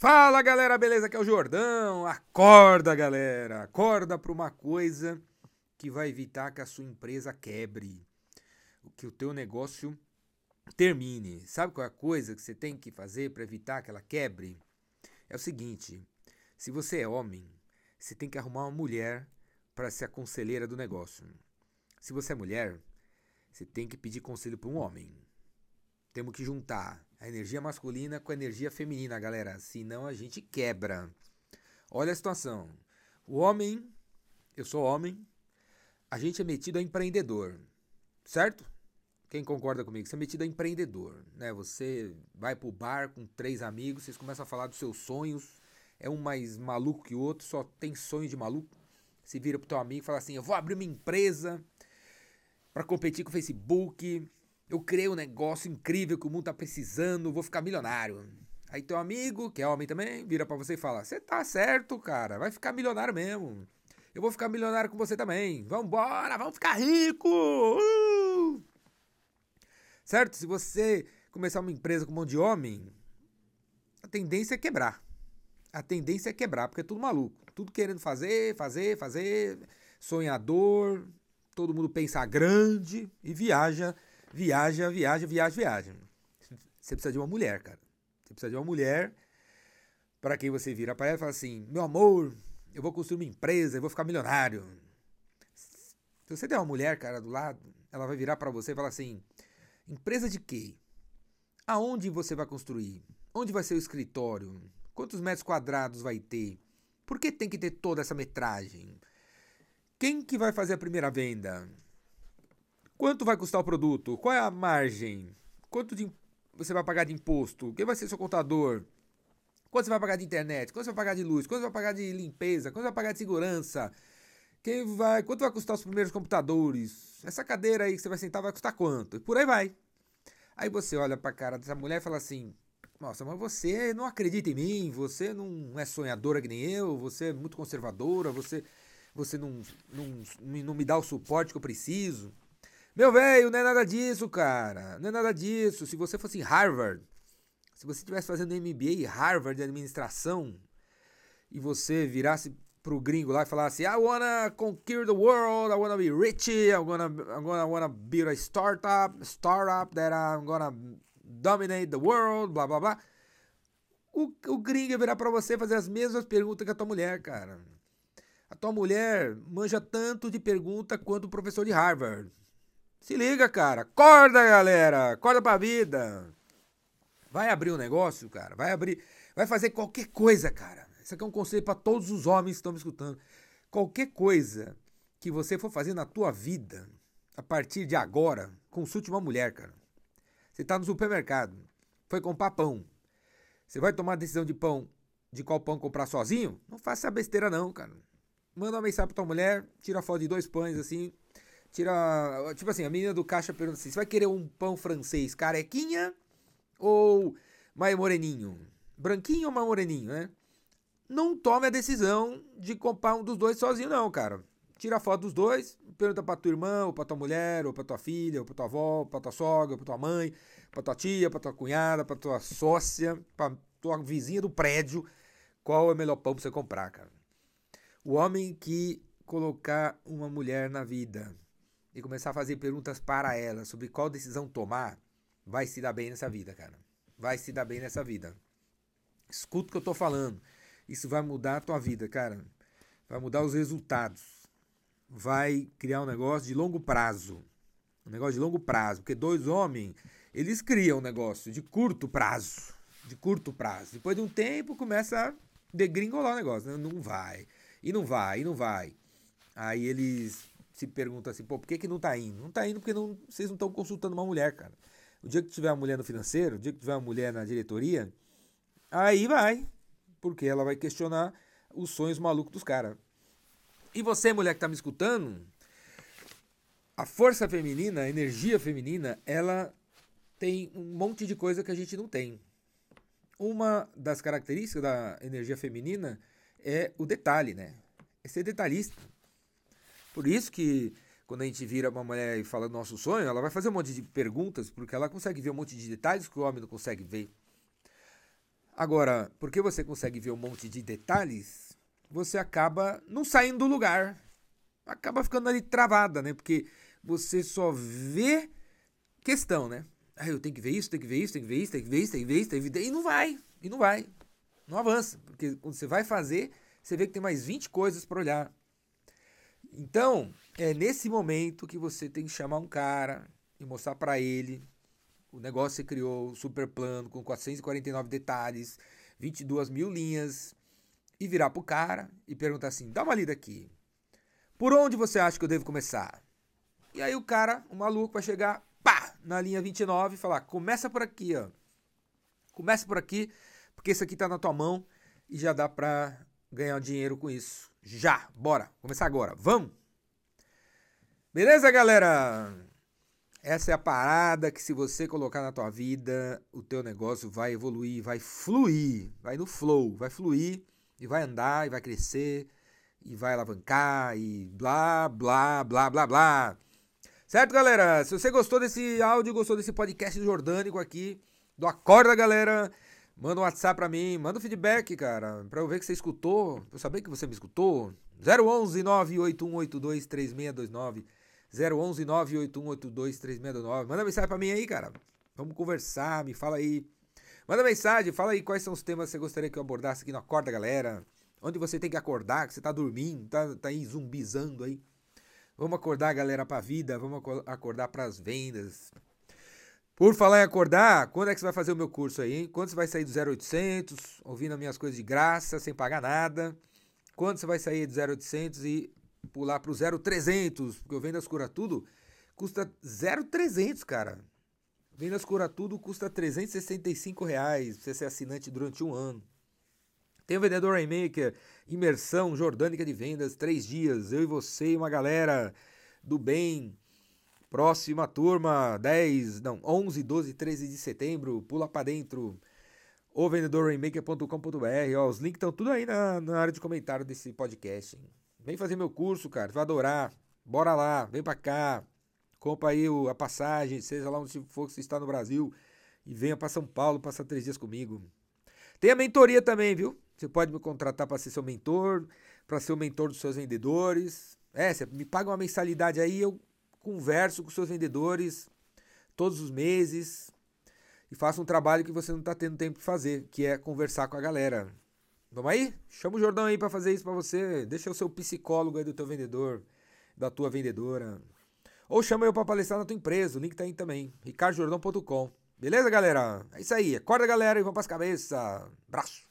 Fala galera, beleza? Aqui é o Jordão. Acorda, galera. Acorda para uma coisa que vai evitar que a sua empresa quebre, que o teu negócio termine. Sabe qual é a coisa que você tem que fazer para evitar que ela quebre? É o seguinte: se você é homem, você tem que arrumar uma mulher para ser a conselheira do negócio. Se você é mulher, você tem que pedir conselho para um homem. Temos que juntar a energia masculina com a energia feminina, galera. Senão a gente quebra. Olha a situação. O homem, eu sou homem, a gente é metido a empreendedor, certo? Quem concorda comigo? Você é metido a empreendedor, né? Você vai pro bar com três amigos, vocês começam a falar dos seus sonhos. É um mais maluco que o outro, só tem sonho de maluco. Se vira pro teu amigo e fala assim: "Eu vou abrir uma empresa para competir com o Facebook, eu criei um negócio incrível que o mundo tá precisando, vou ficar milionário. Aí teu amigo, que é homem também, vira para você e fala: Você tá certo, cara, vai ficar milionário mesmo. Eu vou ficar milionário com você também. Vambora, vamos ficar rico! Uh! Certo? Se você começar uma empresa com um monte de homem, a tendência é quebrar. A tendência é quebrar, porque é tudo maluco. Tudo querendo fazer, fazer, fazer. Sonhador. Todo mundo pensa grande e viaja viaja, viaja, viaja, viaja. Você precisa de uma mulher, cara. Você precisa de uma mulher para quem você vira para ela e fala assim: meu amor, eu vou construir uma empresa, eu vou ficar milionário. Se você der uma mulher, cara, do lado, ela vai virar para você e falar assim: empresa de quê? Aonde você vai construir? Onde vai ser o escritório? Quantos metros quadrados vai ter? Por que tem que ter toda essa metragem? Quem que vai fazer a primeira venda? Quanto vai custar o produto? Qual é a margem? Quanto de, você vai pagar de imposto? Quem vai ser seu contador? Quanto você vai pagar de internet? Quanto você vai pagar de luz? Quanto você vai pagar de limpeza? Quanto você vai pagar de segurança? Quem vai, quanto vai custar os primeiros computadores? Essa cadeira aí que você vai sentar vai custar quanto? E por aí vai. Aí você olha pra cara dessa mulher e fala assim: Nossa, mas você não acredita em mim, você não é sonhadora que nem eu, você é muito conservadora, você, você não, não, não me dá o suporte que eu preciso. Meu velho, não é nada disso, cara. Não é nada disso. Se você fosse em Harvard, se você estivesse fazendo MBA em Harvard de administração e você virasse pro gringo lá e falasse I wanna conquer the world, I wanna be rich, I'm gonna, I'm gonna wanna build a startup, startup that I'm gonna dominate the world, blá blá blá. O, o gringo ia virar pra você fazer as mesmas perguntas que a tua mulher, cara. A tua mulher manja tanto de pergunta quanto o professor de Harvard. Se liga, cara. Acorda, galera. Acorda pra vida. Vai abrir um negócio, cara. Vai abrir. Vai fazer qualquer coisa, cara. Isso aqui é um conselho para todos os homens que estão me escutando. Qualquer coisa que você for fazer na tua vida, a partir de agora, consulte uma mulher, cara. Você tá no supermercado, foi comprar pão. Você vai tomar a decisão de pão, de qual pão comprar sozinho? Não faça essa besteira não, cara. Manda uma mensagem pra tua mulher, tira foto de dois pães assim, Tira. Tipo assim, a menina do caixa pergunta assim: você vai querer um pão francês carequinha ou mais moreninho? Branquinho ou mais moreninho, né? Não tome a decisão de comprar um dos dois sozinho, não, cara. Tira a foto dos dois, pergunta pra tua irmã, ou pra tua mulher, ou pra tua filha, ou pra tua avó, pra tua sogra, pra tua mãe, pra tua tia, pra tua cunhada, pra tua sócia, pra tua vizinha do prédio, qual é o melhor pão pra você comprar, cara. O homem que colocar uma mulher na vida e começar a fazer perguntas para ela sobre qual decisão tomar, vai se dar bem nessa vida, cara. Vai se dar bem nessa vida. Escuta o que eu tô falando. Isso vai mudar a tua vida, cara. Vai mudar os resultados. Vai criar um negócio de longo prazo. Um negócio de longo prazo. Porque dois homens, eles criam um negócio de curto prazo. De curto prazo. Depois de um tempo, começa a degringolar o negócio. Não vai. E não vai, e não vai. Aí eles se pergunta assim, pô, por que, que não tá indo? Não tá indo porque não, vocês não estão consultando uma mulher, cara. O dia que tiver uma mulher no financeiro, o dia que tiver uma mulher na diretoria, aí vai. Porque ela vai questionar os sonhos malucos dos caras. E você, mulher que tá me escutando, a força feminina, a energia feminina, ela tem um monte de coisa que a gente não tem. Uma das características da energia feminina é o detalhe, né? É ser detalhista. Por isso que quando a gente vira uma mulher e fala do nosso sonho, ela vai fazer um monte de perguntas, porque ela consegue ver um monte de detalhes que o homem não consegue ver. Agora, porque você consegue ver um monte de detalhes, você acaba não saindo do lugar. Acaba ficando ali travada, né? Porque você só vê questão, né? Ah, eu tenho que ver isso, tenho que ver isso, tenho que ver isso, tenho que ver isso, tenho que ver isso, tenho que ver isso, e não vai, e não vai. Não avança, porque quando você vai fazer, você vê que tem mais 20 coisas para olhar. Então, é nesse momento que você tem que chamar um cara e mostrar para ele o negócio que você criou, o super plano com 449 detalhes, 22 mil linhas, e virar pro cara e perguntar assim: dá uma lida aqui. Por onde você acha que eu devo começar? E aí o cara, o maluco, vai chegar, pá, na linha 29 e falar: começa por aqui, ó. Começa por aqui, porque isso aqui tá na tua mão e já dá pra ganhar dinheiro com isso. Já, bora, começar agora, vamos! Beleza, galera? Essa é a parada que se você colocar na tua vida, o teu negócio vai evoluir, vai fluir, vai no flow, vai fluir e vai andar e vai crescer e vai alavancar e blá, blá, blá, blá, blá. Certo, galera? Se você gostou desse áudio, gostou desse podcast jordânico aqui, do Acorda, galera, manda um WhatsApp pra mim, manda um feedback, cara, pra eu ver que você escutou, pra eu saber que você me escutou. 011 98182 3629 011 98182 3629. Manda mensagem pra mim aí, cara. Vamos conversar, me fala aí. Manda mensagem, fala aí quais são os temas que você gostaria que eu abordasse aqui no Acorda, galera. Onde você tem que acordar, que você tá dormindo, tá, tá aí zumbizando aí. Vamos acordar, galera, pra vida, vamos acordar pras vendas. Por falar em acordar, quando é que você vai fazer o meu curso aí, hein? Quando você vai sair do 0800, ouvindo as minhas coisas de graça, sem pagar nada? Quando você vai sair do 0800 e pular pro 0300, porque o Vendas Cura Tudo custa 0300, cara. Vendas Cura Tudo custa 365 reais pra você ser assinante durante um ano. Tem o Vendedor Rainmaker, imersão jordânica de vendas, três dias, eu e você e uma galera do bem. Próxima turma, 10, não, 11, 12, 13 de setembro, pula para dentro. O ó, os links estão tudo aí na, na área de comentário desse podcast. Hein? Vem fazer meu curso, cara. Vai adorar. Bora lá, vem pra cá. Compra aí a passagem, seja lá onde for que você está no Brasil. E venha para São Paulo passar três dias comigo. Tem a mentoria também, viu? Você pode me contratar para ser seu mentor, para ser o mentor dos seus vendedores. É, você me paga uma mensalidade aí, eu converso com seus vendedores todos os meses e faço um trabalho que você não está tendo tempo de fazer, que é conversar com a galera. Vamos aí? Chama o Jordão aí para fazer isso para você. Deixa o seu psicólogo aí do teu vendedor, da tua vendedora. Ou chama eu para palestrar na tua empresa. O link tá aí também. ricardojordão.com. Beleza, galera? É isso aí. Acorda, galera, e vamos pras cabeças. Abraço.